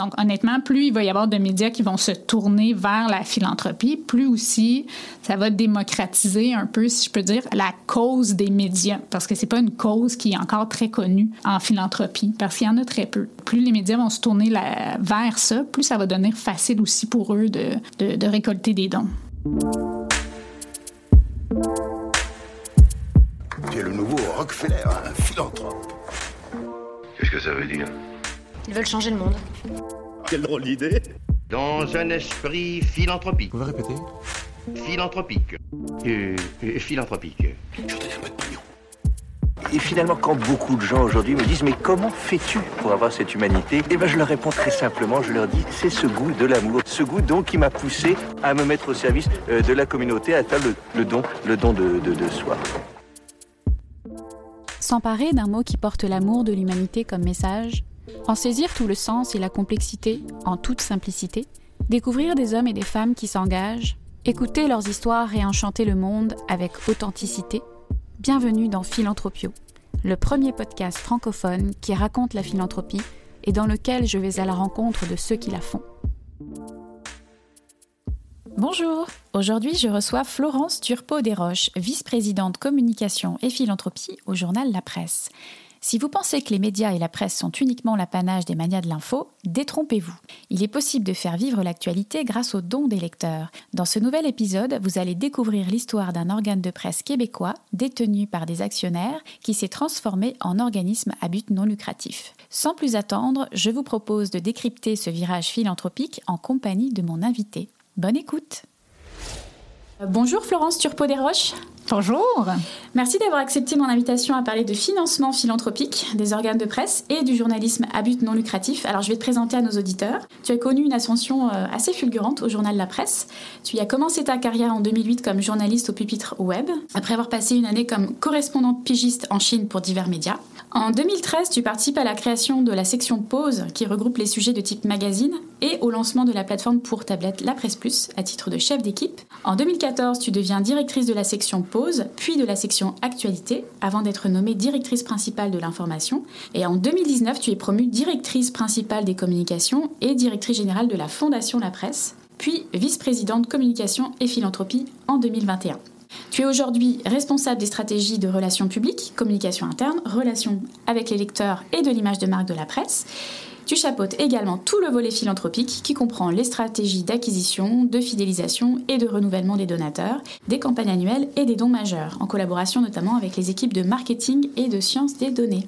Donc, honnêtement, plus il va y avoir de médias qui vont se tourner vers la philanthropie, plus aussi ça va démocratiser un peu, si je peux dire, la cause des médias. Parce que c'est pas une cause qui est encore très connue en philanthropie, parce qu'il y en a très peu. Plus les médias vont se tourner vers ça, plus ça va devenir facile aussi pour eux de, de, de récolter des dons. Tu es le nouveau Rockefeller, un philanthrope. Qu'est-ce que ça veut dire? Ils veulent changer le monde. Quelle drôle d'idée Dans un esprit philanthropique. Vous pouvez répéter Philanthropique. Euh, euh, philanthropique. Je donne un peu de pognon. Et finalement, quand beaucoup de gens aujourd'hui me disent mais comment fais-tu pour avoir cette humanité? Eh ben, je leur réponds très simplement. Je leur dis c'est ce goût de l'amour, ce goût donc qui m'a poussé à me mettre au service euh, de la communauté, à faire le, le don, le don de, de, de soi. S'emparer d'un mot qui porte l'amour de l'humanité comme message, en saisir tout le sens et la complexité en toute simplicité, découvrir des hommes et des femmes qui s'engagent, écouter leurs histoires et enchanter le monde avec authenticité. Bienvenue dans Philanthropio, le premier podcast francophone qui raconte la philanthropie et dans lequel je vais à la rencontre de ceux qui la font. Bonjour, aujourd'hui je reçois Florence Turpot-Desroches, vice-présidente communication et philanthropie au journal La Presse. Si vous pensez que les médias et la presse sont uniquement l'apanage des manias de l'info, détrompez-vous. Il est possible de faire vivre l'actualité grâce aux dons des lecteurs. Dans ce nouvel épisode, vous allez découvrir l'histoire d'un organe de presse québécois détenu par des actionnaires qui s'est transformé en organisme à but non lucratif. Sans plus attendre, je vous propose de décrypter ce virage philanthropique en compagnie de mon invité. Bonne écoute. Bonjour Florence Turpot-Desroches. Bonjour. Merci d'avoir accepté mon invitation à parler de financement philanthropique, des organes de presse et du journalisme à but non lucratif. Alors je vais te présenter à nos auditeurs. Tu as connu une ascension euh, assez fulgurante au journal La Presse. Tu y as commencé ta carrière en 2008 comme journaliste au pupitre web, après avoir passé une année comme correspondante pigiste en Chine pour divers médias. En 2013, tu participes à la création de la section Pause qui regroupe les sujets de type magazine et au lancement de la plateforme pour tablette La Presse Plus à titre de chef d'équipe. En 2014, tu deviens directrice de la section Pause puis de la section Actualité, avant d'être nommée directrice principale de l'information. Et en 2019, tu es promue directrice principale des communications et directrice générale de la Fondation La Presse, puis vice-présidente communication et philanthropie en 2021. Tu es aujourd'hui responsable des stratégies de relations publiques, communication interne, relations avec les lecteurs et de l'image de marque de la presse. Tu chapeautes également tout le volet philanthropique qui comprend les stratégies d'acquisition, de fidélisation et de renouvellement des donateurs, des campagnes annuelles et des dons majeurs, en collaboration notamment avec les équipes de marketing et de sciences des données.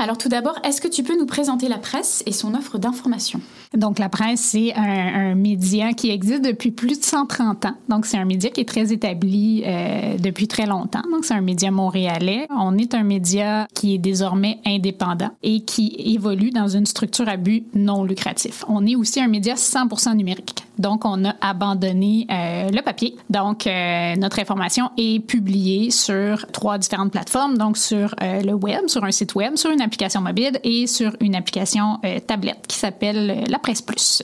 Alors tout d'abord, est-ce que tu peux nous présenter la presse et son offre d'information? Donc la presse, c'est un, média qui existe depuis plus de 130 ans. Donc c'est un média qui est très établi euh, depuis très longtemps. Donc c'est un média montréalais. On est un média qui est désormais indépendant et qui évolue dans une structure à but non lucratif. On est aussi un média 100% numérique. Donc on a abandonné euh, le papier. Donc euh, notre information est publiée sur trois différentes plateformes. Donc sur le web, sur un site web, sur une application mobile et sur une application euh, tablette qui s'appelle euh, La Presse Plus.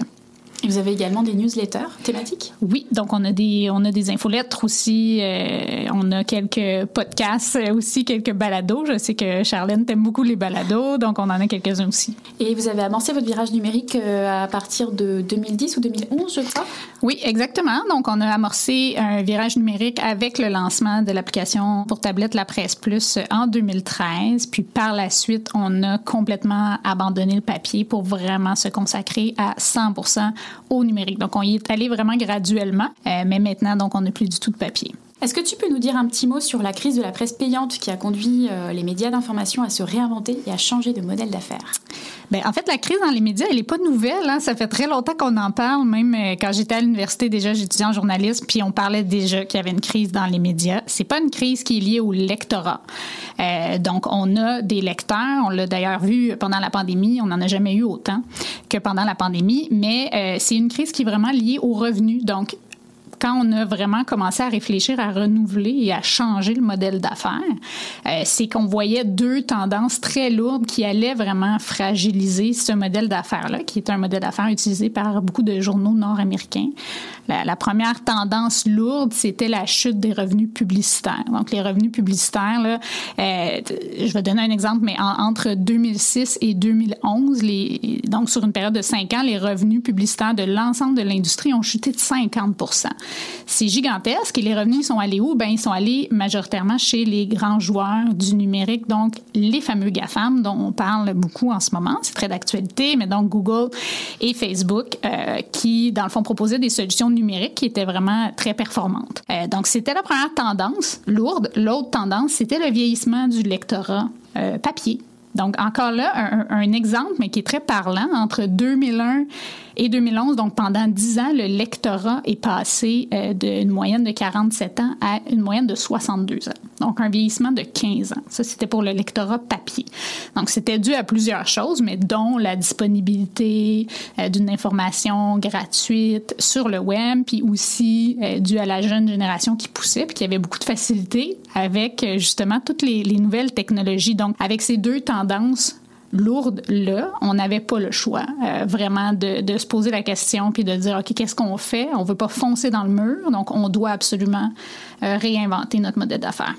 Et vous avez également des newsletters thématiques? Oui, donc on a des on a des infolettres aussi, euh, on a quelques podcasts aussi, quelques balados. Je sais que Charlène t'aime beaucoup les balados, donc on en a quelques-uns aussi. Et vous avez amorcé votre virage numérique euh, à partir de 2010 ou 2011, je crois? Oui, exactement. Donc on a amorcé un virage numérique avec le lancement de l'application pour tablette La Presse Plus en 2013, puis par la suite, on a complètement abandonné le papier pour vraiment se consacrer à 100% au numérique. Donc, on y est allé vraiment graduellement, euh, mais maintenant, donc, on n'a plus du tout de papier. Est-ce que tu peux nous dire un petit mot sur la crise de la presse payante qui a conduit euh, les médias d'information à se réinventer et à changer de modèle d'affaires? Bien, en fait, la crise dans les médias, elle n'est pas nouvelle. Hein? Ça fait très longtemps qu'on en parle. Même euh, quand j'étais à l'université, déjà, j'étudiais en journalisme, puis on parlait déjà qu'il y avait une crise dans les médias. C'est pas une crise qui est liée au lectorat. Euh, donc, on a des lecteurs. On l'a d'ailleurs vu pendant la pandémie. On n'en a jamais eu autant que pendant la pandémie. Mais c'est une crise qui est vraiment liée aux revenus. Donc, quand on a vraiment commencé à réfléchir à renouveler et à changer le modèle d'affaires, euh, c'est qu'on voyait deux tendances très lourdes qui allaient vraiment fragiliser ce modèle d'affaires-là, qui est un modèle d'affaires utilisé par beaucoup de journaux nord-américains. La, première tendance lourde, c'était la chute des revenus publicitaires. Donc, les revenus publicitaires, là, euh, je vais donner un exemple, mais en, entre 2006 et 2011, les, donc sur une période de cinq ans, les revenus publicitaires de l'ensemble de l'industrie ont chuté de 50 C'est gigantesque. Et les revenus sont allés où? Ben, ils sont allés majoritairement chez les grands joueurs du numérique, donc les fameux GAFAM dont on parle beaucoup en ce moment. C'est très d'actualité, mais donc Google et Facebook euh, qui, dans le fond, proposaient des solutions numériques qui étaient vraiment très performantes. Euh, donc, c'était la première tendance lourde. L'autre tendance, c'était le vieillissement du lectorat euh, papier. Donc, encore là, un, un, exemple, mais qui est très parlant, entre 2001 et 2011, donc pendant 10 ans, le lectorat est passé euh, d'une moyenne de 47 ans à une moyenne de 62 ans. Donc un vieillissement de 15 ans. Ça, c'était pour le lectorat papier. Donc c'était dû à plusieurs choses, mais dont la disponibilité euh, d'une information gratuite sur le web, puis aussi euh, dû à la jeune génération qui poussait, puis qui avait beaucoup de facilité avec justement toutes les nouvelles technologies. Donc avec ces deux tendances, lourde là, on n'avait pas le choix euh, vraiment de, de, se poser la question puis de dire ok qu'est-ce qu'on fait? On veut pas foncer dans le mur, donc on doit absolument euh, réinventer notre modèle d'affaires.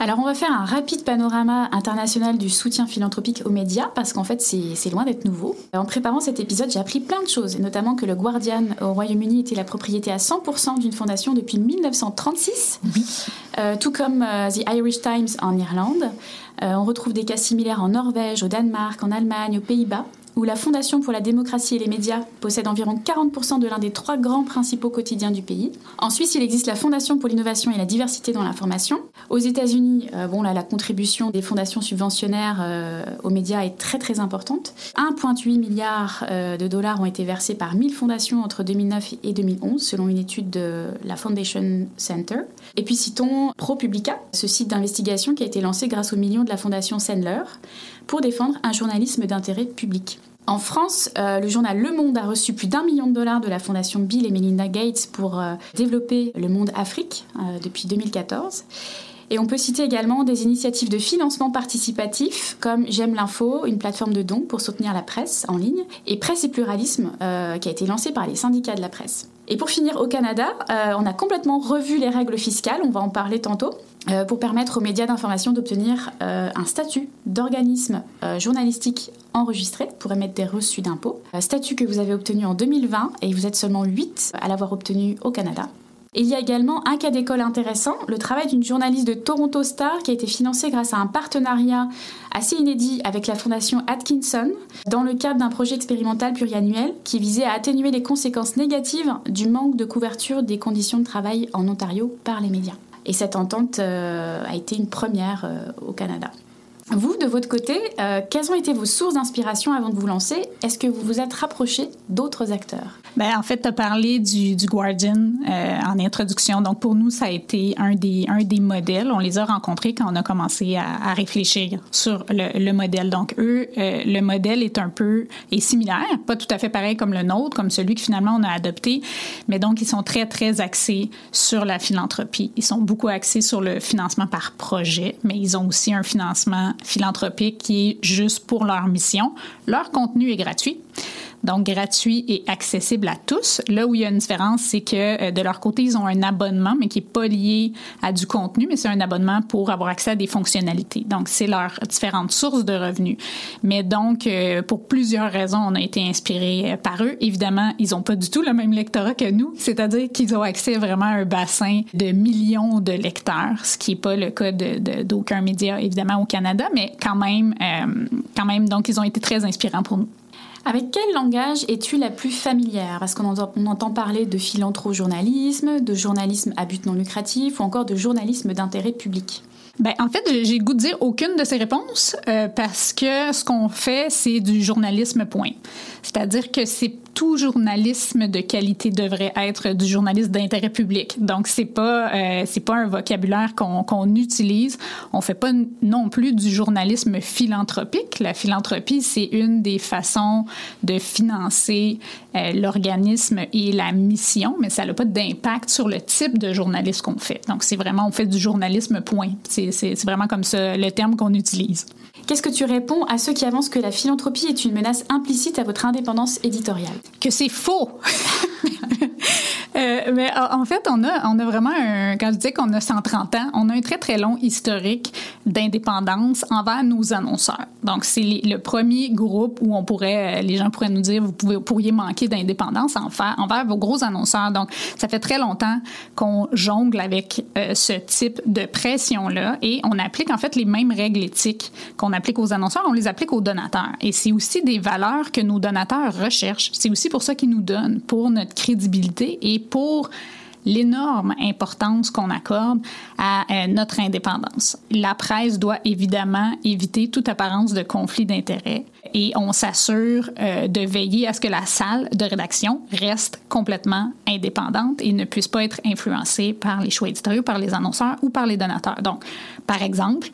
Alors on va faire un rapide panorama international du soutien philanthropique aux médias parce qu'en fait c'est loin d'être nouveau. En préparant cet épisode j'ai appris plein de choses et notamment que le Guardian au Royaume-Uni était la propriété à 100% d'une fondation depuis 1936, euh, tout comme euh, The Irish Times en Irlande. Euh, on retrouve des cas similaires en Norvège, au Danemark, en Allemagne, aux Pays-Bas où la Fondation pour la démocratie et les médias possède environ 40% de l'un des trois grands principaux quotidiens du pays. En Suisse, il existe la Fondation pour l'innovation et la diversité dans l'information. Aux États-Unis, euh, bon là, la contribution des fondations subventionnaires euh, aux médias est très très importante. 1,8 milliard euh, de dollars ont été versés par 1000 fondations entre 2009 et 2011, selon une étude de la Foundation Center. Et puis citons ProPublica, ce site d'investigation qui a été lancé grâce aux millions de la Fondation Sandler pour défendre un journalisme d'intérêt public. En France, euh, le journal Le Monde a reçu plus d'un million de dollars de la fondation Bill et Melinda Gates pour euh, développer le monde Afrique euh, depuis 2014. Et on peut citer également des initiatives de financement participatif comme J'aime l'info, une plateforme de dons pour soutenir la presse en ligne, et Presse et pluralisme, qui a été lancé par les syndicats de la presse. Et pour finir, au Canada, on a complètement revu les règles fiscales, on va en parler tantôt. Euh, pour permettre aux médias d'information d'obtenir euh, un statut d'organisme euh, journalistique enregistré pour émettre des reçus d'impôts. statut que vous avez obtenu en 2020 et vous êtes seulement 8 à l'avoir obtenu au Canada. il y a également un cas d'école intéressant, le travail d'une journaliste de Toronto Star qui a été financé grâce à un partenariat assez inédit avec la fondation Atkinson dans le cadre d'un projet expérimental pluriannuel qui visait à atténuer les conséquences négatives du manque de couverture des conditions de travail en Ontario par les médias. Et cette entente euh, a été une première euh, au Canada. Vous, de votre côté, euh, quelles ont été vos sources d'inspiration avant de vous lancer? Est-ce que vous vous êtes rapproché d'autres acteurs? Ben, En fait, tu as parlé du, du Guardian euh, en introduction. Donc, pour nous, ça a été un des, un des modèles. On les a rencontrés quand on a commencé à, à réfléchir sur le, le, modèle. Donc, eux, euh, le modèle est un peu est similaire, pas tout à fait pareil comme le nôtre, comme celui que finalement on a adopté, mais donc ils sont très, très axés sur la philanthropie. Ils sont beaucoup axés sur le financement par projet, mais ils ont aussi un financement philanthropique qui est juste pour leur mission. Leur contenu est gratuit donc gratuit et accessible à tous. Là où il y a une différence, c'est que euh, de leur côté, ils ont un abonnement, mais qui n'est pas lié à du contenu, mais c'est un abonnement pour avoir accès à des fonctionnalités. Donc, c'est leurs différentes sources de revenus. Mais donc, euh, pour plusieurs raisons, on a été inspiré euh, par eux. Évidemment, ils n'ont pas du tout le même lectorat que nous, c'est-à-dire qu'ils ont accès vraiment à un bassin de millions de lecteurs, ce qui n'est pas le cas d'aucun média, évidemment, au Canada, mais quand même, quand même, donc, ils ont été très inspirants pour nous. Avec quel langage es-tu la plus familière? Parce qu'on entend, entend parler de philanthrojournalisme, de journalisme à but non lucratif ou encore de journalisme d'intérêt public. Ben, en fait, j'ai goût de dire aucune de ces réponses euh, parce que ce qu'on fait, c'est du journalisme point. C'est-à-dire que c'est tout journalisme de qualité devrait être du journalisme d'intérêt public. Donc c'est pas euh, c'est pas un vocabulaire qu'on qu'on utilise. On fait pas non plus du journalisme philanthropique. La philanthropie c'est une des façons de financer euh, l'organisme et la mission, mais ça n'a pas d'impact sur le type de journalisme qu'on fait. Donc c'est vraiment on fait du journalisme point. C'est vraiment comme ça le terme qu'on utilise. Qu'est-ce que tu réponds à ceux qui avancent que la philanthropie est une menace implicite à votre indépendance éditoriale? Que c'est faux mais en fait, on a, on a vraiment un, quand je dis qu'on a 130 ans, on a un très très long historique d'indépendance envers nos annonceurs. Donc c'est le premier groupe où on pourrait, euh, les gens pourraient nous dire, vous pouvez, pourriez manquer d'indépendance envers, envers vos gros annonceurs. Donc ça fait très longtemps qu'on jongle avec euh, ce type de pression là et on applique en fait les mêmes règles éthiques qu'on applique aux annonceurs, on les applique aux donateurs. Et c'est aussi des valeurs que nos donateurs recherchent. C'est aussi pour ça qu'ils nous donnent pour notre crédibilité et pour l'énorme importance qu'on accorde à euh, notre indépendance. La presse doit évidemment éviter toute apparence de conflit d'intérêts et on s'assure euh, de veiller à ce que la salle de rédaction reste complètement indépendante et ne puisse pas être influencée par les choix éditoriaux, par les annonceurs ou par les donateurs. Donc, par exemple,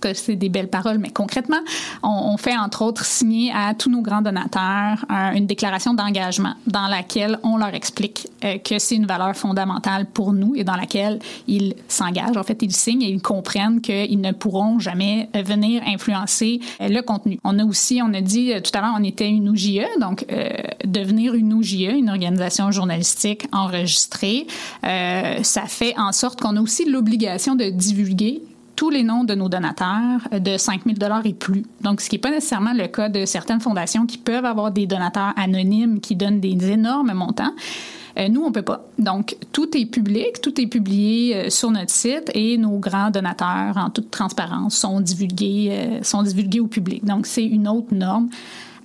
que c'est des belles paroles, mais concrètement, on, fait entre autres signer à tous nos grands donateurs une déclaration d'engagement dans laquelle on leur explique euh, que c'est une valeur fondamentale pour nous et dans laquelle ils s'engagent. En fait, ils signent et ils comprennent qu'ils ne pourront jamais venir influencer euh, le contenu. On a aussi, on a dit euh, tout à l'heure, on était une OJE, donc devenir une OJE, une organisation journalistique enregistrée, ça fait en sorte qu'on a aussi l'obligation de divulguer tous les noms de nos donateurs de 5 000 et plus. Donc, ce qui n'est pas nécessairement le cas de certaines fondations qui peuvent avoir des donateurs anonymes qui donnent des énormes montants. Euh, nous, on peut pas. Donc, tout est public, tout est publié euh, sur notre site et nos grands donateurs, en toute transparence, sont divulgués, euh, sont divulgués au public. Donc, c'est une autre norme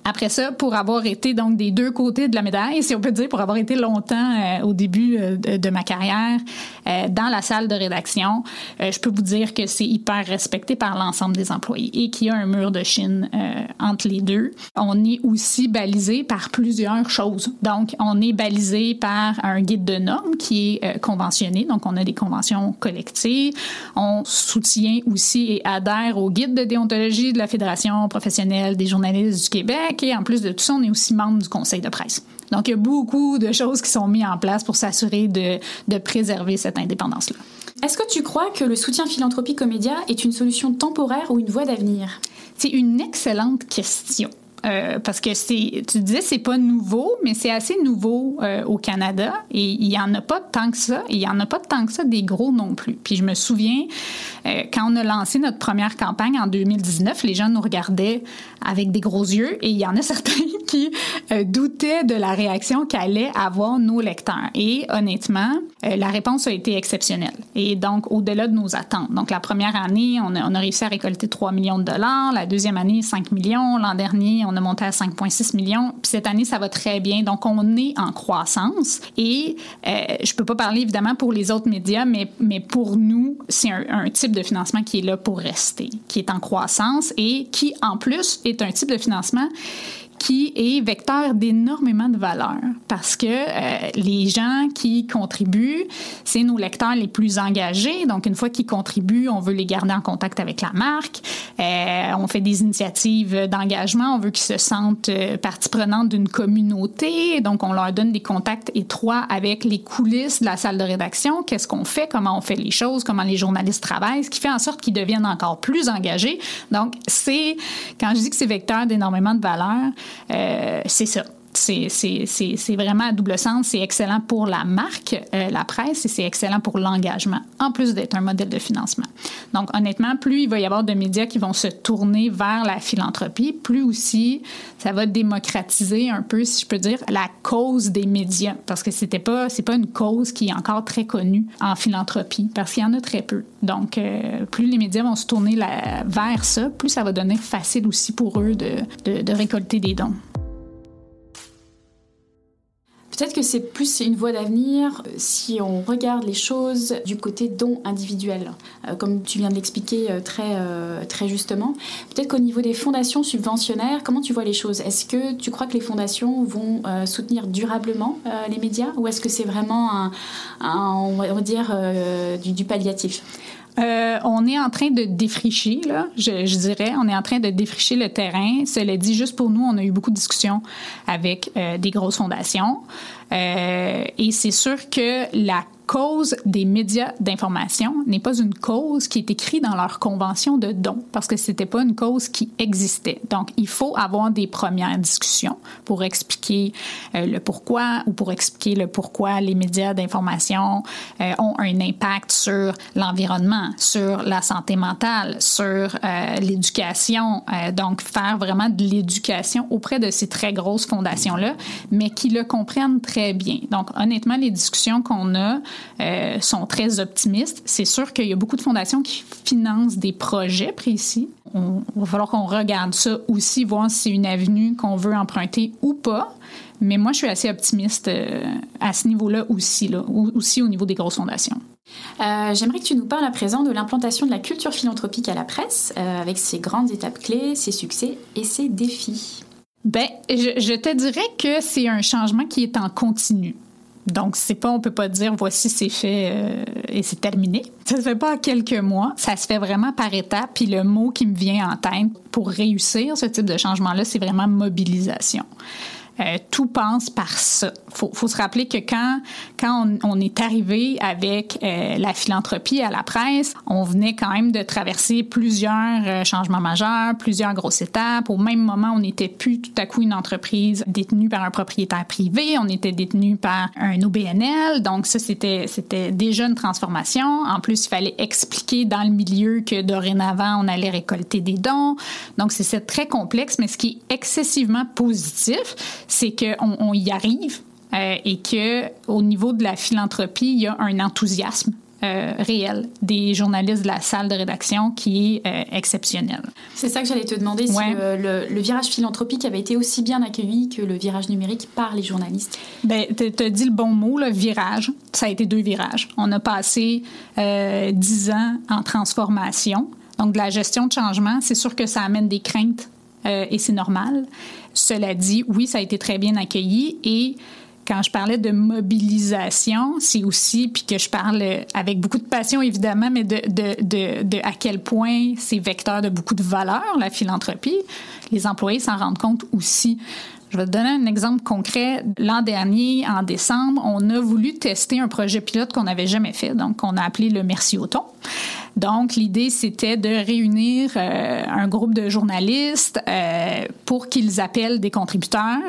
après ça, pour avoir été donc des deux côtés de la médaille, si on peut dire, pour avoir été longtemps euh, au début euh, de, ma carrière euh, dans la salle de rédaction, je peux vous dire que c'est hyper respecté par l'ensemble des employés et qu'il y a un mur de Chine entre les deux. On est aussi balisé par plusieurs choses. Donc, on est balisé par un guide de normes qui est conventionné. Donc, on a des conventions collectives. On soutient aussi et adhère au guide de déontologie de la Fédération professionnelle des journalistes du Québec et en plus de tout ça, on est aussi membre du conseil de presse. Donc, il y a beaucoup de choses qui sont mises en place pour s'assurer de, de préserver cette indépendance-là. Est-ce que tu crois que le soutien philanthropique aux médias est une solution temporaire ou une voie d'avenir? C'est une excellente question. Euh, parce que c'est, tu disais, c'est pas nouveau, mais c'est assez nouveau euh, au Canada et il y en a pas tant que ça. Il y en a pas tant que ça des gros non plus. Puis je me souviens euh, quand on a lancé notre première campagne en 2019, les gens nous regardaient avec des gros yeux et il y en a certains qui doutaient de la réaction qu'allaient avoir nos lecteurs. Et honnêtement, la réponse a été exceptionnelle. Et donc au-delà de nos attentes. Donc la première année, on a, on a réussi à récolter 3 millions de dollars. La deuxième année, 5 millions. L'an dernier, on a monté à 5,6 millions. Puis cette année, ça va très bien. Donc, on est en croissance. Et euh, je peux pas parler évidemment pour les autres médias, mais, mais pour nous, c'est un, type de financement qui est là pour rester, qui est en croissance et qui, en plus, est un type de financement qui est vecteur d'énormément de valeur parce que euh, les gens qui contribuent, c'est nos lecteurs les plus engagés. Donc, une fois qu'ils contribuent, on veut les garder en contact avec la marque. Euh, on fait des initiatives d'engagement. On veut qu'ils se sentent euh, partie prenante d'une communauté. Donc, on leur donne des contacts étroits avec les coulisses de la salle de rédaction. Qu'est-ce qu'on fait? Comment on fait les choses? Comment les journalistes travaillent? Ce qui fait en sorte qu'ils deviennent encore plus engagés. Donc, c'est, quand je dis que c'est vecteur d'énormément de valeur, c'est ça c'est vraiment à double sens. C'est excellent pour la marque, euh, la presse, et c'est excellent pour l'engagement, en plus d'être un modèle de financement. Donc, honnêtement, plus il va y avoir de médias qui vont se tourner vers la philanthropie, plus aussi ça va démocratiser un peu, si je peux dire, la cause des médias, parce que c'était pas, c'est pas une cause qui est encore très connue en philanthropie, parce qu'il y en a très peu. Donc, euh, plus les médias vont se tourner vers ça, plus ça va donner facile aussi pour eux de, de récolter des dons. Peut-être que c'est plus une voie d'avenir euh, si on regarde les choses du côté don individuel, euh, comme tu viens de l'expliquer euh, très, très justement. Peut-être qu'au niveau des fondations subventionnaires, comment tu vois les choses? Est-ce que tu crois que les fondations vont soutenir durablement les médias? Ou est-ce que c'est vraiment un, on va dire, du, du palliatif? Euh, on est en train de défricher, là, je, je, dirais. On est en train de défricher le terrain. Cela dit, juste pour nous, on a eu beaucoup de discussions avec euh, des grosses fondations. Euh, et c'est sûr que la cause des médias d'information n'est pas une cause qui est écrite dans leur convention de don parce que c'était pas une cause qui existait. Donc, il faut avoir des premières discussions pour expliquer euh, le pourquoi ou pour expliquer le pourquoi les médias d'information euh, ont un impact sur l'environnement, sur la santé mentale, sur euh, l'éducation. donc, faire vraiment de l'éducation auprès de ces très grosses fondations-là, mais qui le comprennent très bien. Donc, honnêtement, les discussions qu'on a euh, sont très optimistes. C'est sûr qu'il y a beaucoup de fondations qui financent des projets précis. On, il va falloir qu'on regarde ça aussi, voir si c'est une avenue qu'on veut emprunter ou pas. Mais moi, je suis assez optimiste euh, à ce niveau-là aussi, là, aussi au niveau des grosses fondations. Euh, j'aimerais que tu nous parles à présent de l'implantation de la culture philanthropique à la presse, avec ses grandes étapes clés, ses succès et ses défis. Ben, je, je te dirais que c'est un changement qui est en continu. Donc, c'est pas, on peut pas dire voici c'est fait euh, et c'est terminé. Ça se fait pas en quelques mois. Ça se fait vraiment par étapes. Puis le mot qui me vient en tête pour réussir ce type de changement-là, c'est vraiment mobilisation. Euh, tout passe par ça. Faut, faut se rappeler que quand quand on, on est arrivé avec euh, la philanthropie à la presse, on venait quand même de traverser plusieurs euh, changements majeurs, plusieurs grosses étapes. Au même moment, on n'était plus tout à coup une entreprise détenue par un propriétaire privé, on était détenu par un OBNL. Donc ça, c'était c'était déjà une transformation. En plus, il fallait expliquer dans le milieu que dorénavant, on allait récolter des dons. Donc c'est très complexe, mais ce qui est excessivement positif, c'est qu'on on y arrive euh, et que au niveau de la philanthropie, il y a un enthousiasme euh, réel des journalistes de la salle de rédaction qui est euh, exceptionnel. C'est ça que j'allais te demander, si le, virage philanthropique avait été aussi bien accueilli que le virage numérique par les journalistes. Ben, tu as dit le bon mot, le virage. Ça a été deux virages. On a passé dix ans en transformation. Donc, de la gestion de changement, c'est sûr que ça amène des craintes et c'est normal. Cela dit, oui, ça a été très bien accueilli et quand je parlais de mobilisation, c'est aussi, puis que je parle avec beaucoup de passion évidemment, mais de, de, de, de à quel point c'est vecteur de beaucoup de valeur, la philanthropie. Les employés s'en rendent compte aussi. Je vais te donner un exemple concret. L'an dernier, en décembre, on a voulu tester un projet pilote qu'on n'avait jamais fait, donc on a appelé le Merci au Donc, l'idée, c'était de réunir euh, un groupe de journalistes euh, pour qu'ils appellent des contributeurs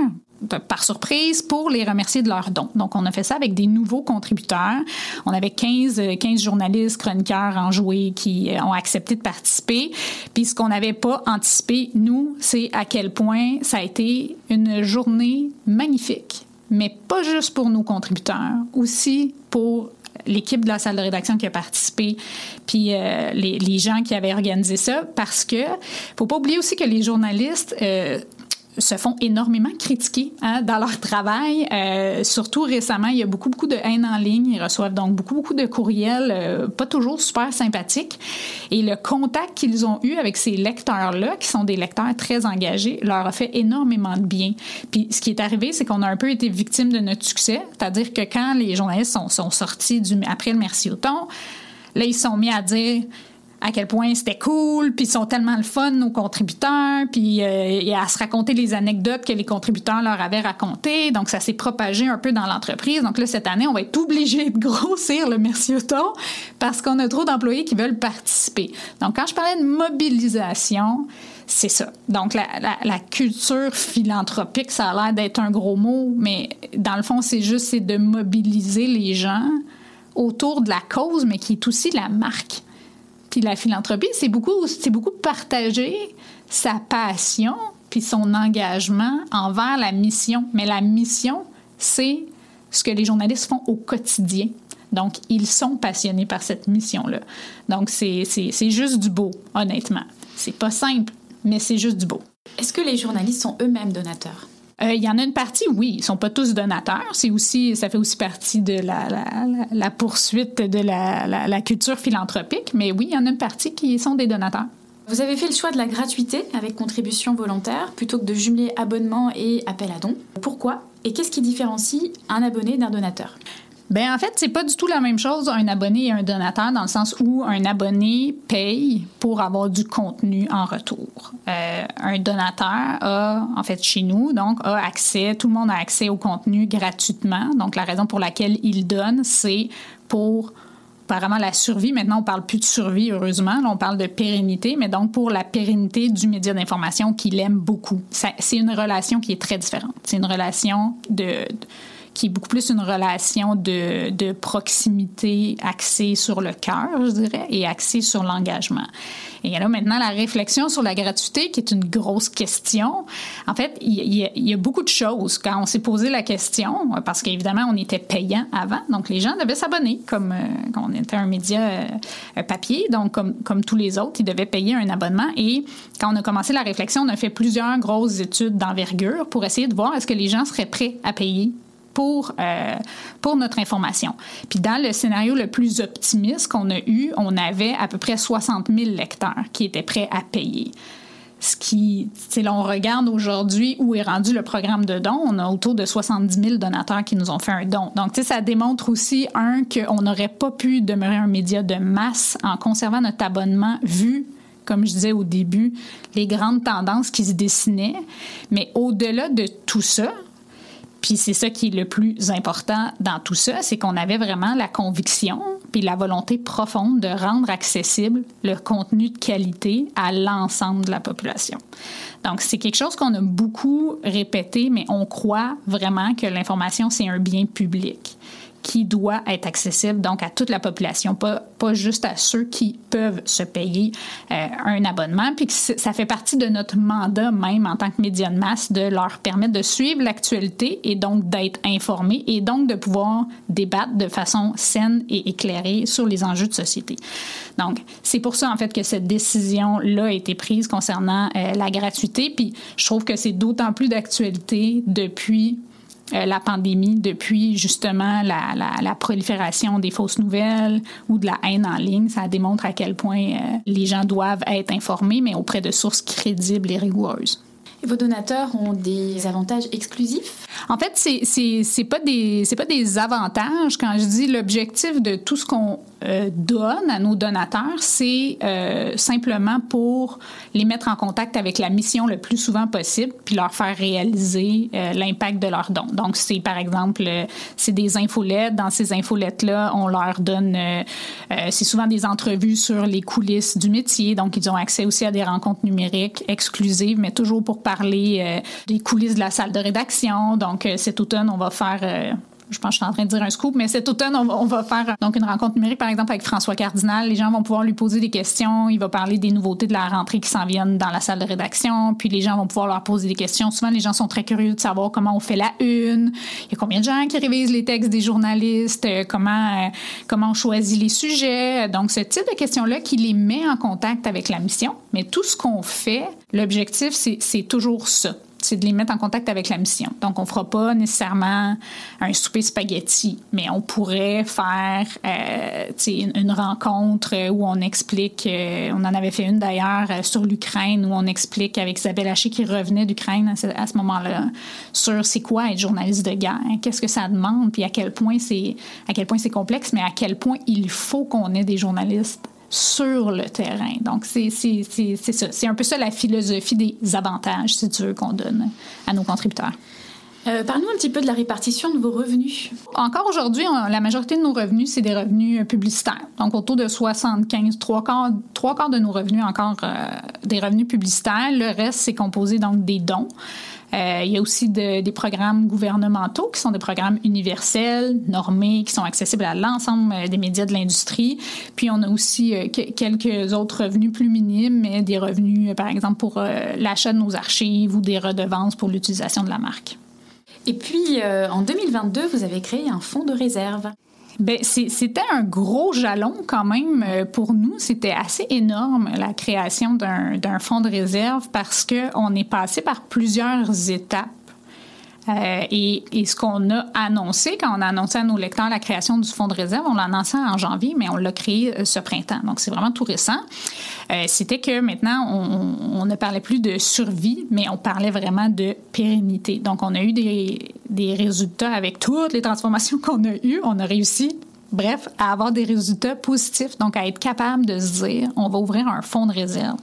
par surprise pour les remercier de leurs dons. Donc, on a fait ça avec des nouveaux contributeurs. On avait 15, 15 journalistes, chroniqueurs enjoués qui ont accepté de participer. Puis, ce qu'on n'avait pas anticipé, nous, c'est à quel point ça a été une journée magnifique. Mais pas juste pour nos contributeurs, aussi pour l'équipe de la salle de rédaction qui a participé, puis euh, les, gens qui avaient organisé ça, parce que faut pas oublier aussi que les journalistes euh, se font énormément critiquer hein, dans leur travail. Euh, surtout récemment, il y a beaucoup, beaucoup de haine en ligne. Ils reçoivent donc beaucoup, beaucoup de courriels, euh, pas toujours super sympathiques. Et le contact qu'ils ont eu avec ces lecteurs-là, qui sont des lecteurs très engagés, leur a fait énormément de bien. Puis ce qui est arrivé, c'est qu'on a un peu été victime de notre succès. C'est-à-dire que quand les journalistes sont, sortis du, après le Merci au ton, là, ils sont mis à dire à quel point c'était cool, puis ils sont tellement le fun, nos contributeurs, puis euh, à se raconter les anecdotes que les contributeurs leur avaient racontées. Donc, ça s'est propagé un peu dans l'entreprise. Donc là, cette année, on va être obligé de grossir le Merci Auton parce qu'on a trop d'employés qui veulent participer. Donc, quand je parlais de mobilisation, c'est ça. Donc, la, la, culture philanthropique, ça a l'air d'être un gros mot, mais dans le fond, c'est juste de mobiliser les gens autour de la cause, mais qui est aussi la marque la philanthropie, c'est beaucoup, c'est beaucoup partager sa passion puis son engagement envers la mission. Mais la mission, c'est ce que les journalistes font au quotidien. Donc, ils sont passionnés par cette mission-là. Donc, c'est juste du beau, honnêtement. C'est pas simple, mais c'est juste du beau. Est-ce que les journalistes sont eux-mêmes donateurs? Euh, il y en a une partie, oui, ils sont pas tous donateurs. C'est aussi, ça fait aussi partie de la, poursuite de la, la, culture philanthropique. Mais oui, il y en a une partie qui sont des donateurs. Vous avez fait le choix de la gratuité avec contribution volontaire plutôt que de jumeler abonnement et appel à don. Pourquoi Et qu'est-ce qui différencie un abonné d'un donateur? Ben en fait, c'est pas du tout la même chose un abonné et un donateur dans le sens où un abonné paye pour avoir du contenu en retour. Euh, un donateur a, en fait, chez nous, donc a accès, tout le monde a accès au contenu gratuitement. Donc la raison pour laquelle il donne, c'est pour apparemment la survie. Maintenant, on parle plus de survie, heureusement. Là, on parle de pérennité, mais donc pour la pérennité du média d'information qu'il aime beaucoup. C'est une relation qui est très différente. C'est une relation de qui est beaucoup plus une relation de, proximité axée sur le cœur, je dirais, et axée sur l'engagement. Et là, maintenant, la réflexion sur la gratuité, qui est une grosse question. En fait, il y, a beaucoup de choses quand on s'est posé la question, parce qu'évidemment, on était payant avant, donc les gens devaient s'abonner, comme euh, on était un média euh, papier, donc comme tous les autres, ils devaient payer un abonnement. Et quand on a commencé la réflexion, on a fait plusieurs grosses études d'envergure pour essayer de voir est-ce que les gens seraient prêts à payer pour, euh, pour notre information. Puis dans le scénario le plus optimiste qu'on a eu, on avait à peu près 60 000 lecteurs qui étaient prêts à payer. Ce qui, si on regarde aujourd'hui où est rendu le programme de don, on a autour de 70 000 donateurs qui nous ont fait un don. Donc, ça démontre aussi, un, qu'on n'aurait pas pu demeurer un média de masse en conservant notre abonnement vu comme je disais au début, les grandes tendances qui se dessinaient. Mais au-delà de tout ça, puis c'est ça qui est le plus important dans tout ça, c'est qu'on avait vraiment la conviction puis la volonté profonde de rendre accessible le contenu de qualité à l'ensemble de la population. Donc c'est quelque chose qu'on a beaucoup répété, mais on croit vraiment que l'information c'est un bien public qui doit être accessible donc à toute la population, pas, pas juste à ceux qui peuvent se payer euh, un abonnement. Puis ça fait partie de notre mandat même en tant que média de masse de leur permettre de suivre l'actualité et donc d'être informés et donc de pouvoir débattre de façon saine et éclairée sur les enjeux de société. Donc, c'est pour ça en fait que cette décision-là a été prise concernant euh, la gratuité. Puis je trouve que c'est d'autant plus d'actualité depuis la pandémie depuis justement la, la, prolifération des fausses nouvelles ou de la haine en ligne. Ça démontre à quel point euh, les gens doivent être informés, mais auprès de sources crédibles et rigoureuses. Vos donateurs ont des avantages exclusifs? En fait, c'est c'est pas des c'est pas des avantages quand je dis l'objectif de tout ce qu'on euh, donne à nos donateurs, c'est euh, simplement pour les mettre en contact avec la mission le plus souvent possible, puis leur faire réaliser euh, l'impact de leurs dons. Donc, c'est par exemple, c'est des infolettes. Dans ces infolettes-là, on leur donne, c'est souvent des entrevues sur les coulisses du métier. Donc, ils ont accès aussi à des rencontres numériques exclusives, mais toujours pour parler des coulisses de la salle de rédaction. Donc, cet automne, on va faire je pense que je suis en train de dire un scoop, mais cet automne, on va, faire donc une rencontre numérique, par exemple, avec François Cardinal. Les gens vont pouvoir lui poser des questions. Il va parler des nouveautés de la rentrée qui s'en viennent dans la salle de rédaction. Puis les gens vont pouvoir leur poser des questions. Souvent, les gens sont très curieux de savoir comment on fait la une. Il y a combien de gens qui révisent les textes des journalistes, euh, comment, euh, comment on choisit les sujets? Donc, ce type de questions-là qui les met en contact avec la mission. Mais tout ce qu'on fait, l'objectif, c'est toujours ça c'est de les mettre en contact avec la mission. Donc, on fera pas nécessairement un souper spaghetti, mais on pourrait faire euh, une, rencontre où on explique, euh, on en avait fait une d'ailleurs euh, sur l'Ukraine, où on explique avec Isabelle Haché qui revenait d'Ukraine à ce, moment-là, sur c'est quoi être journaliste de guerre, qu'est-ce que ça demande, puis à quel point c'est complexe, mais à quel point il faut qu'on ait des journalistes sur le terrain. Donc, c'est ça. C'est un peu ça la philosophie des avantages, si tu veux, qu'on donne à nos contributeurs. Euh, Parle-nous un petit peu de la répartition de vos revenus. Encore aujourd'hui, la majorité de nos revenus, c'est des revenus publicitaires. Donc, autour de 75, trois quarts, trois quarts de nos revenus encore euh, des revenus publicitaires. Le reste, c'est composé donc des dons. Euh, il y a aussi de, des programmes gouvernementaux qui sont des programmes universels, normés, qui sont accessibles à l'ensemble euh, des médias de l'industrie. Puis on a aussi euh, quelques autres revenus plus minimes, mais des revenus, par exemple, pour l'achat de nos archives ou des redevances pour l'utilisation de la marque. Et puis, en 2022, vous avez créé un fonds de réserve. Ben, c'était un gros jalon quand même euh, pour nous. C'était assez énorme la création d'un fonds de réserve parce qu'on est passé par plusieurs étapes Euh, et, ce qu'on a annoncé, quand on a annoncé à nos lecteurs la création du fonds de réserve, on l'a annoncé en janvier, mais on l'a créé euh, ce printemps. Donc, c'est vraiment tout récent. Euh, C'était que maintenant, on, ne parlait plus de survie, mais on parlait vraiment de pérennité. Donc, on a eu des résultats avec toutes les transformations qu'on a eues. On a réussi Bref, à avoir des résultats positifs, donc à être capable de se dire, on va ouvrir un fonds de réserve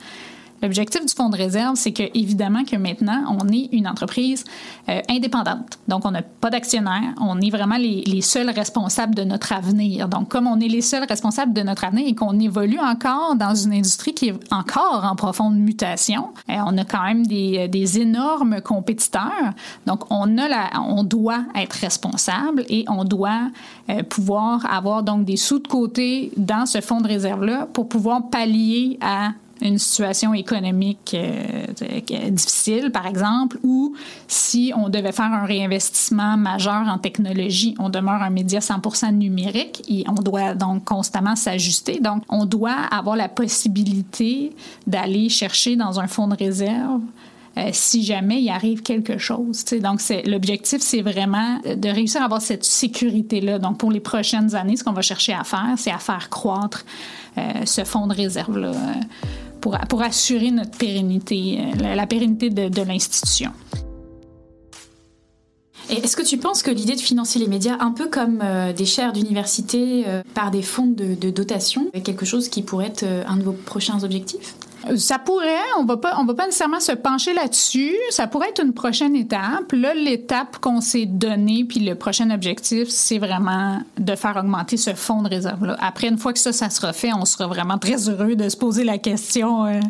L'objectif du fonds de réserve, c'est que évidemment que maintenant, on est une entreprise euh, indépendante. Donc, on n'a pas d'actionnaire. On est vraiment les, seuls responsables de notre avenir. Donc, comme on est les seuls responsables de notre avenir et qu'on évolue encore dans une industrie qui est encore en profonde mutation, euh, on a quand même des, énormes compétiteurs. Donc, on a on doit être responsable et on doit euh, pouvoir avoir donc des sous de côté dans ce fonds de réserve là pour pouvoir pallier à une situation économique euh, difficile, par exemple, ou si on devait faire un réinvestissement majeur en technologie, on demeure un média 100% numérique et on doit donc constamment s'ajuster. Donc, on doit avoir la possibilité d'aller chercher dans un fonds de réserve euh, si jamais il arrive quelque chose. Donc, l'objectif, c'est vraiment de réussir à avoir cette sécurité-là. Donc, pour les prochaines années, ce qu'on va chercher à faire, c'est à faire croître euh, ce fonds de réserve-là pour, assurer notre pérennité, euh, la, pérennité de, l'institution. Est-ce que tu penses que l'idée de financer les médias, un peu comme euh, des chaires d'université euh, par des fonds de, dotation, est quelque chose qui pourrait être un de vos prochains objectifs? Ça pourrait, on va pas, on va pas nécessairement se pencher là-dessus. Ça pourrait être une prochaine étape. Là, l'étape qu'on s'est donnée, puis le prochain objectif, c'est vraiment de faire augmenter ce fonds de réserve-là. Après, une fois que ça, ça sera fait, on sera vraiment très heureux de se poser la question euh,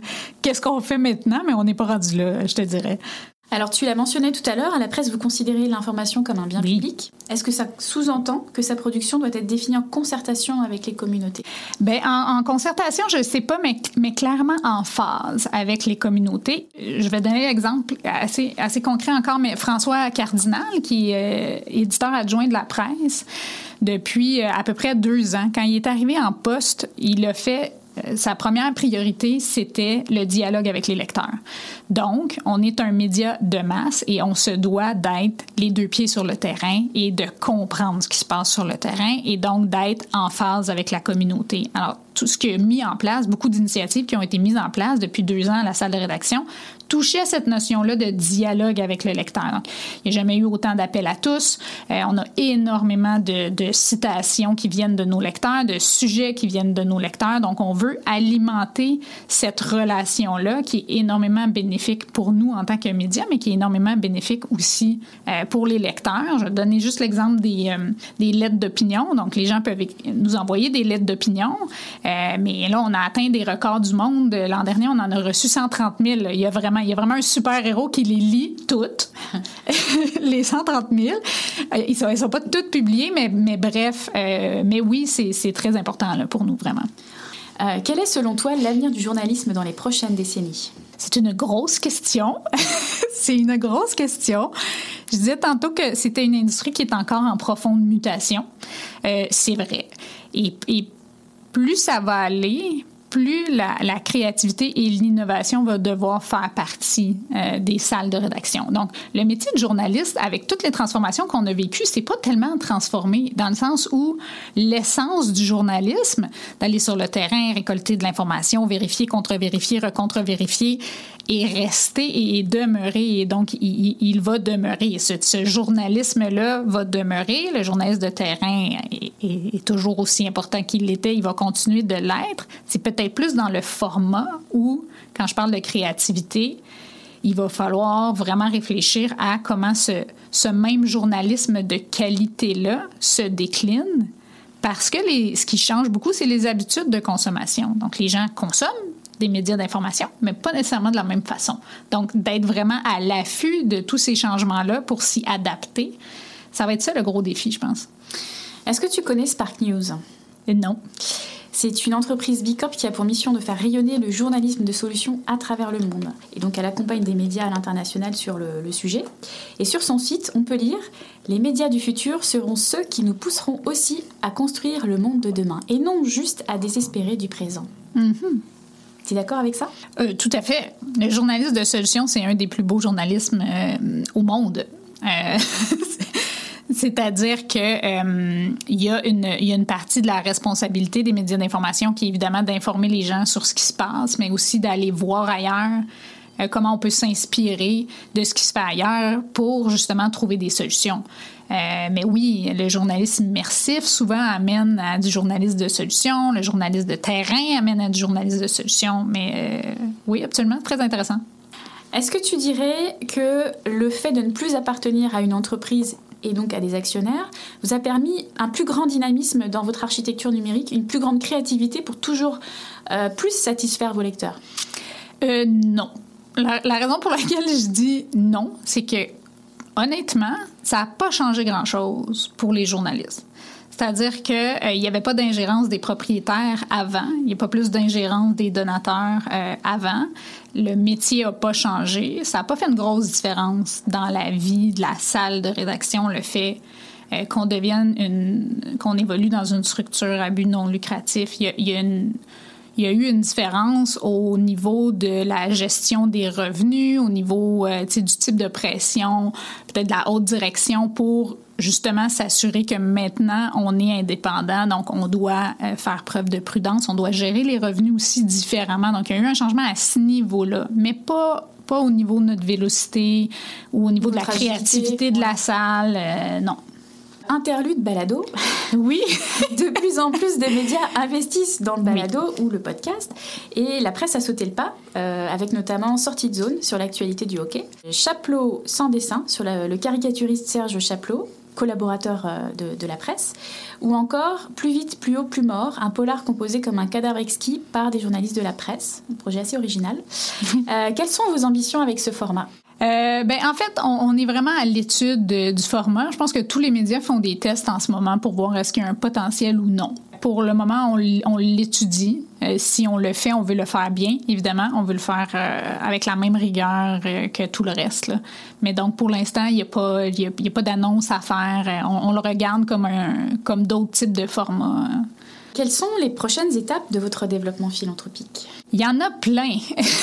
qu'est-ce qu'on fait maintenant, mais on n'est pas rendu là, je te dirais. Alors tu l'as mentionné tout à l'heure, à la presse, vous considérez l'information comme un bien oui. public. Est-ce que ça sous-entend que sa production doit être définie en concertation avec les communautés? Bien, en, en, concertation, je ne sais pas, mais, mais, clairement en phase avec les communautés. Je vais donner l'exemple assez, assez concret encore, mais François Cardinal, qui est euh, éditeur adjoint de la presse depuis euh, à peu près deux ans, quand il est arrivé en poste, il a fait euh, sa première priorité, c'était le dialogue avec les lecteurs. Donc, on est un média de masse et on se doit d'être les deux pieds sur le terrain et de comprendre ce qui se passe sur le terrain et donc d'être en phase avec la communauté. Alors, tout ce qui est mis en place, beaucoup d'initiatives qui ont été mises en place depuis deux ans à la salle de rédaction, touchaient à cette notion-là de dialogue avec le lecteur. Donc, il n'y a jamais eu autant d'appels à tous. Euh, on a énormément de, de, citations qui viennent de nos lecteurs, de sujets qui viennent de nos lecteurs. Donc, on veut alimenter cette relation-là qui est énormément bénéfique pour nous en tant que média, mais qui est énormément bénéfique aussi euh, pour les lecteurs. Je vais donner juste l'exemple des, euh, des lettres d'opinion. Donc, les gens peuvent nous envoyer des lettres d'opinion. Euh, mais là, on a atteint des records du monde. L'an dernier, on en a reçu 130 000. Il y a vraiment, il y a vraiment un super-héros qui les lit toutes, les 130 000. Euh, ils ne sont, sont, pas toutes publiées, mais, mais bref. Mais oui, c'est très important là, pour nous, vraiment. Euh, quel est selon toi l'avenir du journalisme dans les prochaines décennies? C'est une grosse question. c'est une grosse question. Je disais tantôt que c'était une industrie qui est encore en profonde mutation. Euh, c'est vrai. Et, et plus ça va aller, plus la, créativité et l'innovation va devoir faire partie euh, des salles de rédaction. Donc, le métier de journaliste, avec toutes les transformations qu'on a vécues, c'est pas tellement transformé dans le sens où l'essence du journalisme, d'aller sur le terrain, récolter de l'information, vérifier, contre-vérifier, recontre-vérifier, est resté et est demeuré. Et donc, il, va demeurer. Ce, journalisme-là va demeurer. Le journaliste de terrain est, est, est toujours aussi important qu'il l'était. Il va continuer de l'être. C'est peut-être plus dans le format où, quand je parle de créativité, il va falloir vraiment réfléchir à comment ce, ce même journalisme de qualité-là se décline. Parce que les, ce qui change beaucoup, c'est les habitudes de consommation. Donc, les gens consomment des médias d'information, mais pas nécessairement de la même façon. Donc, d'être vraiment à l'affût de tous ces changements-là pour s'y adapter, ça va être ça le gros défi, je pense. Est-ce que tu connais Spark News? Non. C'est une entreprise Bicorp qui a pour mission de faire rayonner le journalisme de solutions à travers le monde. Et donc elle accompagne des médias à l'international sur le, le, sujet. Et sur son site, on peut lire Les médias du futur seront ceux qui nous pousseront aussi à construire le monde de demain et non juste à désespérer du présent. Mm -hmm. Tu es d'accord avec ça? Euh, tout à fait. Le journaliste de solution, c'est un des plus beaux journalismes euh, au monde. Euh, C'est-à-dire que euh, il y, a une, il y a une partie de la responsabilité des médias d'information qui est évidemment d'informer les gens sur ce qui se passe, mais aussi d'aller voir ailleurs euh, comment on peut s'inspirer de ce qui se fait ailleurs pour justement trouver des solutions. Euh, mais oui, le journalisme immersif souvent amène à du journalisme de solution, le journalisme de terrain amène à du journalisme de solution, mais euh, oui, absolument, très intéressant. Est-ce que tu dirais que le fait de ne plus appartenir à une entreprise et donc à des actionnaires vous a permis un plus grand dynamisme dans votre architecture numérique, une plus grande créativité pour toujours euh, plus satisfaire vos lecteurs euh, Non. La, raison pour laquelle je dis non, c'est que honnêtement, ça n'a pas changé grand-chose pour les journalistes. C'est-à-dire qu'il euh, n'y avait pas d'ingérence des propriétaires avant, il n'y a pas plus d'ingérence des donateurs euh, avant. Le métier n'a pas changé. Ça n'a pas fait une grosse différence dans la vie de la salle de rédaction, le fait euh, qu'on devienne une. qu'on évolue dans une structure à but non lucratif. Il y a, il y a une il y a eu une différence au niveau de la gestion des revenus, au niveau euh, du type de pression, peut-être de la haute direction pour justement s'assurer que maintenant on est indépendant, donc on doit euh, faire preuve de prudence, on doit gérer les revenus aussi différemment. Donc il y a eu un changement à ce niveau-là, mais pas pas au niveau de notre vélocité ou au niveau de la créativité de la salle, euh, non. Interlude balado. Oui. de plus en plus de médias investissent dans le balado ou le podcast. Et la presse a sauté le pas, euh, avec notamment Sortie de zone sur l'actualité du hockey. Chaplot sans dessin sur la, le caricaturiste Serge Chaplot collaborateur euh, de, de, la presse, ou encore Plus vite, plus haut, plus mort, un polar composé comme un cadavre exquis par des journalistes de la presse, un projet assez original. euh, quelles sont vos ambitions avec ce format? Euh, ben, en fait, on, est vraiment à l'étude du format. Je pense que tous les médias font des tests en ce moment pour voir est-ce qu'il y a un potentiel ou non. Pour le moment, on, l'étudie. Euh, si on le fait, on veut le faire bien, évidemment. On veut le faire euh, avec la même rigueur que tout le reste. Mais donc, pour l'instant, il n'y a pas, y a, pas d'annonce à faire. On, on, le regarde comme, comme d'autres types de formats. Quelles sont les prochaines étapes de votre développement philanthropique? Il y en a plein.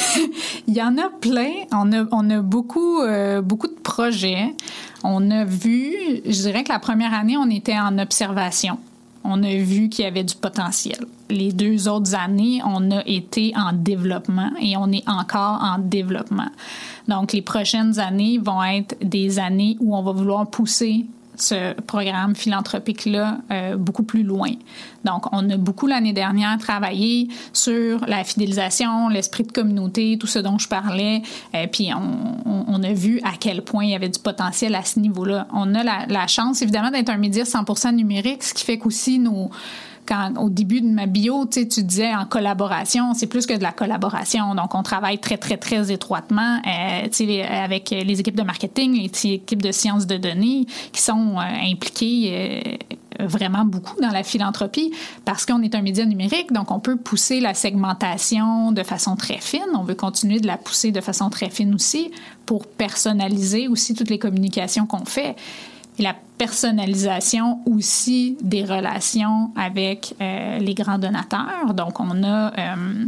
Il y en a plein. On a, on a beaucoup, euh, beaucoup de projets. On a vu, je dirais que la première année, on était en observation. On a vu qu'il y avait du potentiel. Les deux autres années, on a été en développement et on est encore en développement. Donc, les prochaines années vont être des années où on va vouloir pousser ce programme philanthropique-là euh, beaucoup plus loin. Donc, on a beaucoup l'année dernière travaillé sur la fidélisation, l'esprit de communauté, tout ce dont je parlais, euh, puis on, on, on, a vu à quel point il y avait du potentiel à ce niveau-là. On a la, la chance, évidemment, d'être un média 100% numérique, ce qui fait qu'aussi nos quand au début de ma bio, tu disais en collaboration, c'est plus que de la collaboration. Donc, on travaille très, très, très étroitement euh, avec les équipes de marketing, les équipes de sciences de données qui sont euh, impliquées euh, vraiment beaucoup dans la philanthropie parce qu'on est un média numérique, donc on peut pousser la segmentation de façon très fine. On veut continuer de la pousser de façon très fine aussi pour personnaliser aussi toutes les communications qu'on fait et la personnalisation aussi des relations avec euh, les grands donateurs. Donc, on a, euh,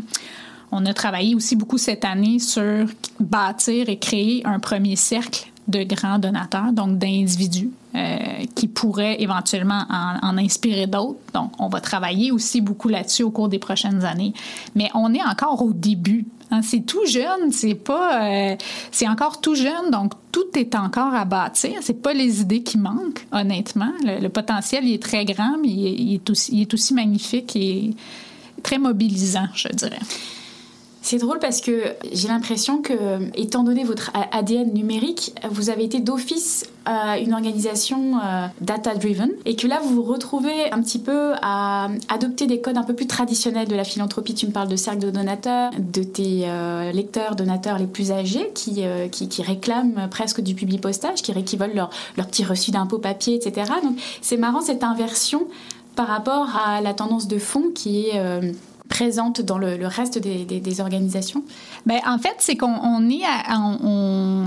on a travaillé aussi beaucoup cette année sur bâtir et créer un premier cercle de grands donateurs, donc d'individus euh, qui pourraient éventuellement en, en inspirer d'autres. Donc, on va travailler aussi beaucoup là-dessus au cours des prochaines années. Mais on est encore au début. Hein, c'est tout jeune, c'est pas, euh, c'est encore tout jeune, donc tout est encore à bâtir. C'est pas les idées qui manquent, honnêtement. Le, potentiel il est très grand, mais il aussi, il est aussi magnifique et très mobilisant, je dirais. C'est drôle parce que j'ai l'impression que, étant donné votre ADN numérique, vous avez été d'office à une organisation euh, data-driven et que là, vous vous retrouvez un petit peu à adopter des codes un peu plus traditionnels de la philanthropie. Tu me parles de cercle de donateurs, de tes euh, lecteurs donateurs les plus âgés qui, euh, qui, réclament presque du public-postage, qui, qui veulent leur, leur petit reçu d'impôt papier, etc. Donc, c'est marrant cette inversion par rapport à la tendance de fond qui est présente dans le, reste des, organisations? Bien, en fait, c'est qu'on on est à, on,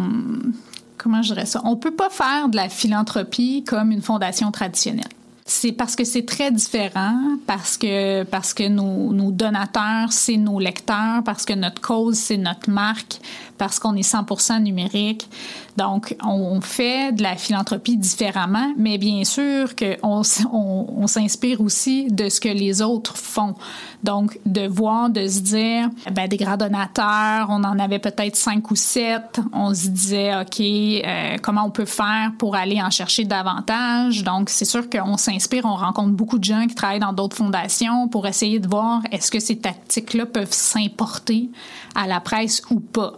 comment je dirais ça? On peut pas faire de la philanthropie comme une fondation traditionnelle. C'est parce que c'est très différent, parce que parce que nos, nos donateurs c'est nos lecteurs, parce que notre cause c'est notre marque, parce qu'on est 100% numérique. Donc, on fait de la philanthropie différemment, mais bien sûr qu'on on, s'inspire aussi de ce que les autres font. Donc, de voir, de se dire, ben, des grands donateurs, on en avait peut-être cinq ou sept. On se disait, OK, euh, comment on peut faire pour aller en chercher davantage? Donc, c'est sûr qu'on s'inspire, on rencontre beaucoup de gens qui travaillent dans d'autres fondations pour essayer de voir est-ce que ces tactiques-là peuvent s'importer à la presse ou pas.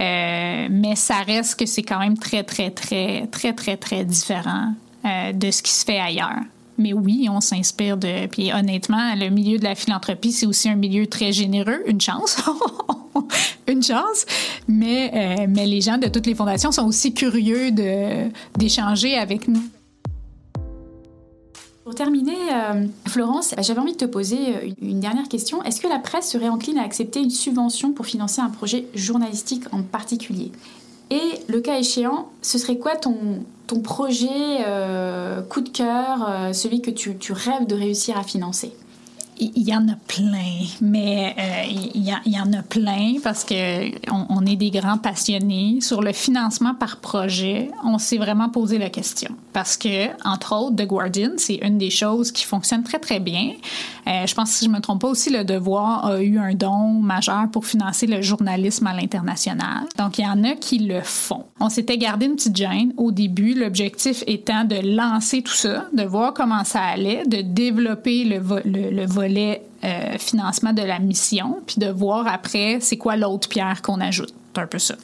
Euh, mais ça reste que c'est quand même très, très, très, très, très, très différent euh, de ce qui se fait ailleurs. Mais oui, on s'inspire de. Puis honnêtement, le milieu de la philanthropie, c'est aussi un milieu très généreux. Une chance. une chance. Mais, euh, mais les gens de toutes les fondations sont aussi curieux d'échanger avec nous. Pour terminer, euh, Florence, j'avais envie de te poser euh, une, dernière question. Est-ce que la presse serait encline à accepter une subvention pour financer un projet journalistique en particulier? Et le cas échéant, ce serait quoi ton, projet euh, coup de cœur, celui que tu rêves de réussir à financer? Il y en a plein, mais euh, il, y en a plein parce que on, est des grands passionnés sur le financement par projet. On s'est vraiment posé la question parce que entre autres, The Guardian, c'est une des choses qui fonctionne très très bien. Euh, je pense si je me trompe pas aussi, le Devoir a eu un don majeur pour financer le journalisme à l'international. Donc il y en a qui le font. On s'était gardé une petite gêne au début, l'objectif étant de lancer tout ça, de voir comment ça allait, de développer le, le volet volet euh, financement de la mission, puis de voir après c'est quoi l'autre pierre qu'on ajoute. Un peu ça.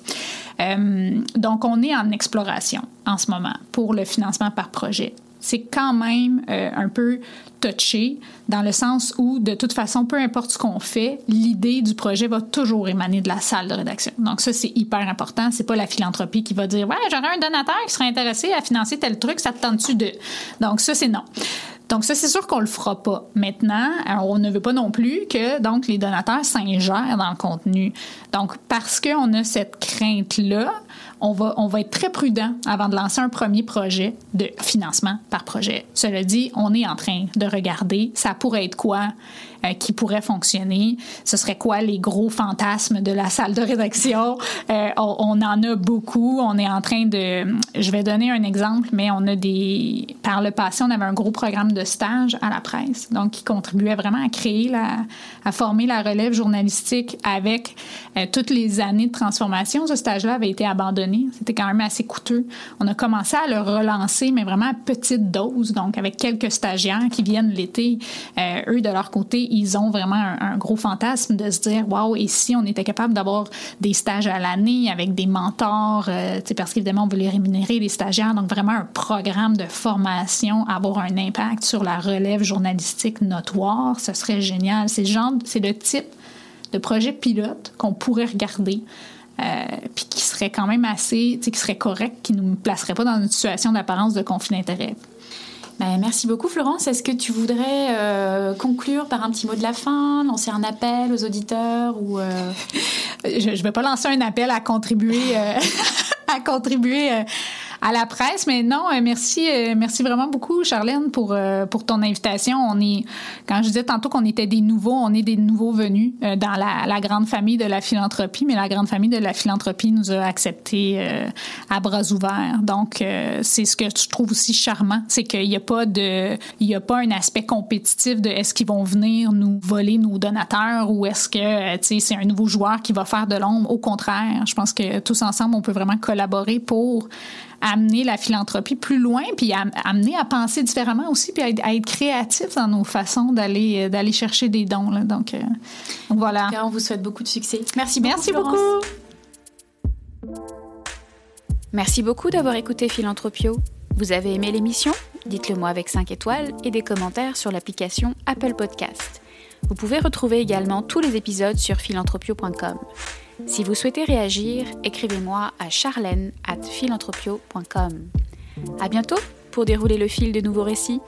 Euh, donc, on est en exploration en ce moment pour le financement par projet. C'est quand même euh, un peu touché dans le sens où, de toute façon, peu importe ce qu'on fait, l'idée du projet va toujours émaner de la salle de rédaction. Donc ça, c'est hyper important. C'est pas la philanthropie qui va dire ouais, j'aurais un donateur qui serait intéressé à financer tel truc, ça te tente-tu de Donc ça, c'est non. Donc ça, c'est sûr qu'on le fera pas. Maintenant, on ne veut pas non plus que donc les donateurs s'ingèrent dans le contenu. Donc parce qu'on a cette crainte là, on on va être très prudent avant de lancer un premier projet de financement par projet. Cela dit, on est en train de regarder ça pourrait être quoi euh, qui pourrait fonctionner. Ce serait quoi les gros fantasmes de la salle de rédaction? Euh, on, en a beaucoup. On est en train de... Je vais donner un exemple, mais on a des... Par le passé, on avait un gros programme de stage à la presse, donc qui contribuait vraiment à créer, la, à former la relève journalistique avec euh, toutes les années de transformation. Ce stage-là avait été abandonné. C'était quand même assez coûteux. On a commencé à le relancer, mais vraiment à petite dose, donc avec quelques stagiaires qui viennent l'été. Eux, de leur côté, ils ont vraiment un, gros fantasme de se dire waouh et si on était capable d'avoir des stages à l'année avec des mentors euh, parce qu'évidemment on les rémunérer les stagiaires donc vraiment un programme de formation avoir un impact sur la relève journalistique notoire ce serait génial c'est le genre c'est le type de projet pilote qu'on pourrait regarder euh, puis qui serait quand même assez, qui serait correct, qui ne nous placerait pas dans une situation d'apparence de conflit d'intérêt. Ben, merci beaucoup Florence. Est-ce que tu voudrais euh, conclure par un petit mot de la fin, lancer un appel aux auditeurs ou euh? Je ne vais pas lancer un appel à contribuer, euh, à contribuer à la presse. Mais non, euh, merci, euh, merci vraiment beaucoup, Charlène, pour, euh, pour ton invitation. On est, quand je disais tantôt qu'on était des nouveaux, on est des nouveaux venus dans la, la, grande famille de la philanthropie, mais la grande famille de la philanthropie nous a acceptés à bras ouverts. Donc, c'est ce que je trouve aussi charmant, c'est qu'il n'y a pas de, il y a pas un aspect compétitif de est-ce qu'ils vont venir nous voler nos donateurs ou est-ce que, tu sais, c'est un nouveau joueur qui va faire de l'ombre. Au contraire, je pense que tous ensemble, on peut vraiment collaborer pour amener la philanthropie plus loin, puis amener à penser différemment aussi, puis à être, créatif dans nos façons d'aller euh, d'aller chercher des dons. Là. Donc, euh, voilà. on vous souhaite beaucoup de succès. Merci beaucoup. Merci beaucoup. Merci beaucoup d'avoir écouté Philanthropio. Vous avez aimé l'émission? Dites-le moi avec 5 étoiles et des commentaires sur l'application Apple Podcast. Vous pouvez retrouver également tous les épisodes sur philanthropio.com. Si vous souhaitez réagir, écrivez-moi à charlène at philanthropio.com. À bientôt pour dérouler le fil de nouveaux récits.